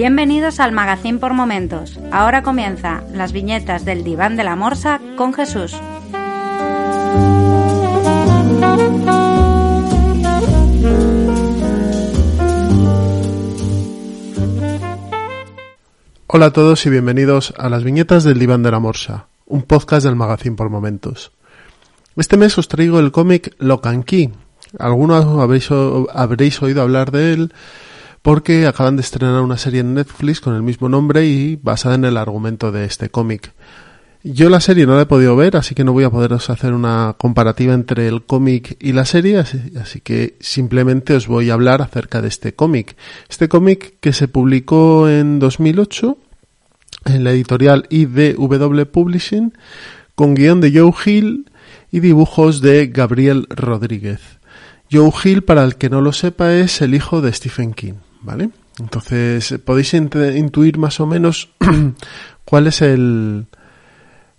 Bienvenidos al Magazín por Momentos. Ahora comienza las viñetas del diván de la morsa con Jesús. Hola a todos y bienvenidos a las viñetas del diván de la morsa, un podcast del Magazín por Momentos. Este mes os traigo el cómic Locan Key. Algunos habréis oído hablar de él porque acaban de estrenar una serie en Netflix con el mismo nombre y basada en el argumento de este cómic. Yo la serie no la he podido ver, así que no voy a poderos hacer una comparativa entre el cómic y la serie, así, que simplemente os voy a hablar acerca de este cómic. Este cómic que se publicó en 2008 en la editorial IDW Publishing con guion de Joe Hill y dibujos de Gabriel Rodríguez. Joe Hill, para el que no lo sepa, es el hijo de Stephen King. ¿Vale? Entonces podéis intuir más o menos cuál es el,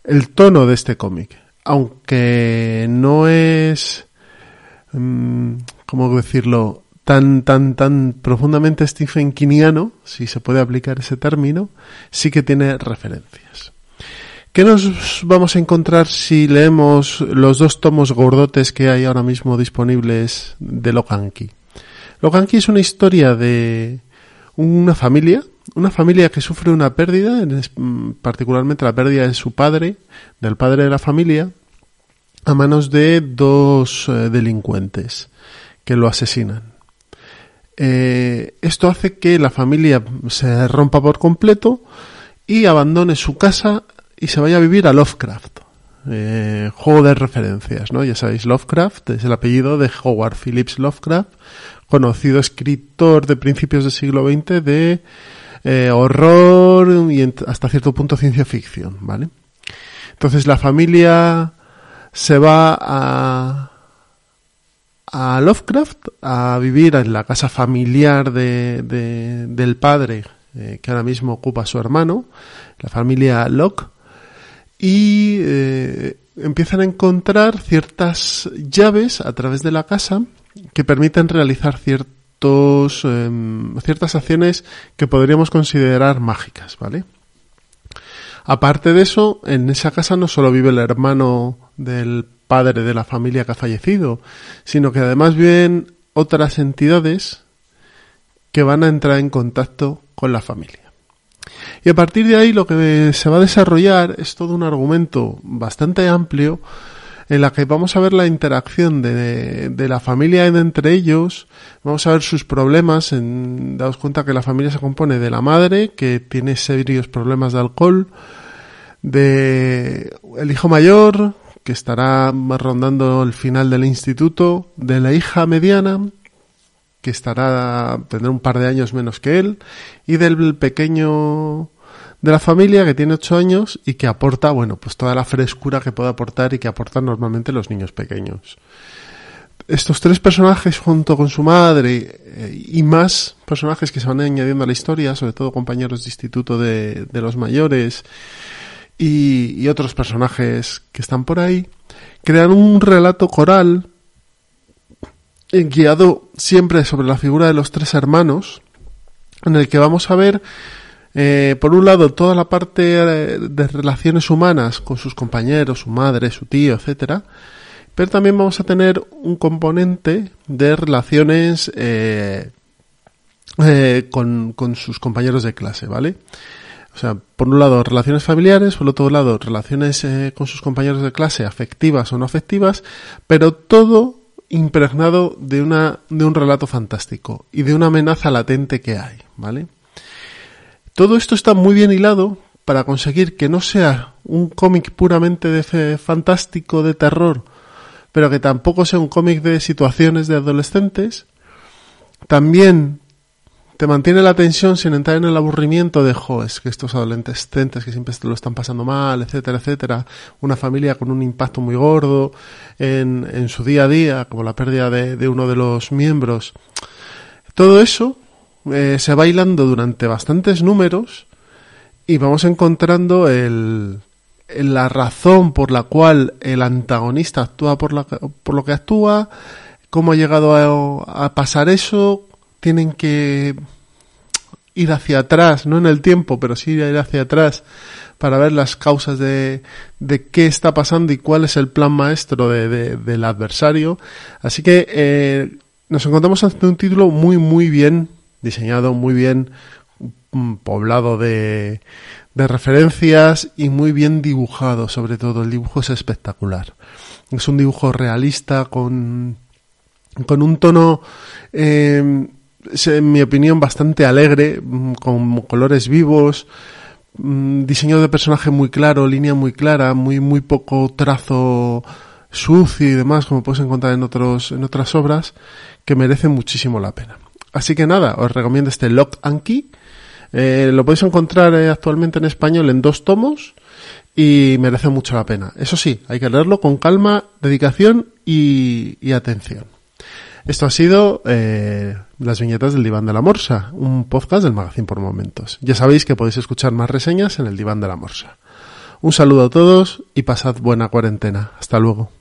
el tono de este cómic. Aunque no es, mm, ¿cómo decirlo?, tan, tan, tan profundamente Stephen Kingiano, si se puede aplicar ese término, sí que tiene referencias. ¿Qué nos vamos a encontrar si leemos los dos tomos gordotes que hay ahora mismo disponibles de Loganki? Loganki es una historia de una familia, una familia que sufre una pérdida, mm, particularmente la pérdida de su padre, del padre de la familia, a manos de dos eh, delincuentes que lo asesinan. Eh, esto hace que la familia se rompa por completo y abandone su casa y se vaya a vivir a Lovecraft. Eh, juego de referencias, ¿no? Ya sabéis, Lovecraft es el apellido de Howard Phillips Lovecraft, conocido escritor de principios del siglo XX de eh, horror y hasta cierto punto ciencia ficción, ¿vale? Entonces la familia se va a, Lovecraft a vivir en la casa familiar de, del padre eh, que ahora mismo ocupa su hermano, la familia Locke, y eh, empiezan a encontrar ciertas llaves a través de la casa que permiten realizar ciertos, em, ciertas acciones que podríamos considerar mágicas, ¿vale? Aparte de eso, en esa casa no solo vive el hermano del padre de la familia que ha fallecido, sino que además viven otras entidades que van a entrar en contacto con la familia. Y a partir de ahí lo que se va a desarrollar es todo un argumento bastante amplio en la que vamos a ver la interacción de, de la familia entre ellos, vamos a ver sus problemas, en, cuenta que la familia se compone de la madre, que tiene serios problemas de alcohol, de el hijo mayor, que estará rondando el final del instituto, de la hija mediana, que estará, tendrá un par de años menos que él, y del pequeño de la familia que tiene ocho años y que aporta, bueno, pues toda la frescura que puede aportar y que aportan normalmente los niños pequeños. Estos tres personajes junto con su madre eh, y más personajes que se van añadiendo a la historia, sobre todo compañeros de instituto de, los mayores y, y otros personajes que están por ahí, crean un relato coral guiado siempre sobre la figura de los tres hermanos, en el que vamos a ver eh, por un lado, toda la parte eh, de relaciones humanas con sus compañeros, su madre, su tío, etcétera, pero también vamos a tener un componente de relaciones eh, con, con, sus compañeros de clase, ¿vale? O sea, por un lado relaciones familiares, por otro lado relaciones con sus compañeros de clase, afectivas o no afectivas, pero todo impregnado de una de un relato fantástico y de una amenaza latente que hay, ¿vale? Todo esto está muy bien hilado para conseguir que no sea un cómic puramente de fantástico, de terror, pero que tampoco sea un cómic de situaciones de adolescentes. También te mantiene la tensión sin entrar en el aburrimiento de, jo, es que estos adolescentes que siempre lo están pasando mal, etcétera, etcétera. Una familia con un impacto muy gordo en, en su día a día, como la pérdida de, de uno de los miembros. Todo eso eh, se va hilando durante bastantes números y vamos encontrando el, la razón por la cual el antagonista actúa por, la, por lo que actúa, cómo ha llegado a, pasar eso, tienen que ir hacia atrás, no en el tiempo, pero sí ir hacia atrás para ver las causas de, de qué está pasando y cuál es el plan maestro de, del adversario. Así que eh, nos encontramos ante un título muy, muy bien diseñado, muy bien poblado de, de referencias y muy bien dibujado, sobre todo. El dibujo es espectacular. Es un dibujo realista con, con un tono, eh, en mi opinión, bastante alegre, mm, con colores vivos, mm, diseño de personaje muy claro, línea muy clara, muy, muy poco trazo sucio y demás, como puedes encontrar en otros, en otras obras, que merecen muchísimo la pena. Así que nada, os recomiendo este Lock and Key. Eh, lo podéis encontrar eh, actualmente en español en dos tomos y merece mucho la pena. Eso sí, hay que leerlo con calma, dedicación y, atención. Esto ha sido eh, las viñetas del Diván de la Morsa, un podcast del Magazine por Momentos. Ya sabéis que podéis escuchar más reseñas en el Diván de la Morsa. Un saludo a todos y pasad buena cuarentena. Hasta luego.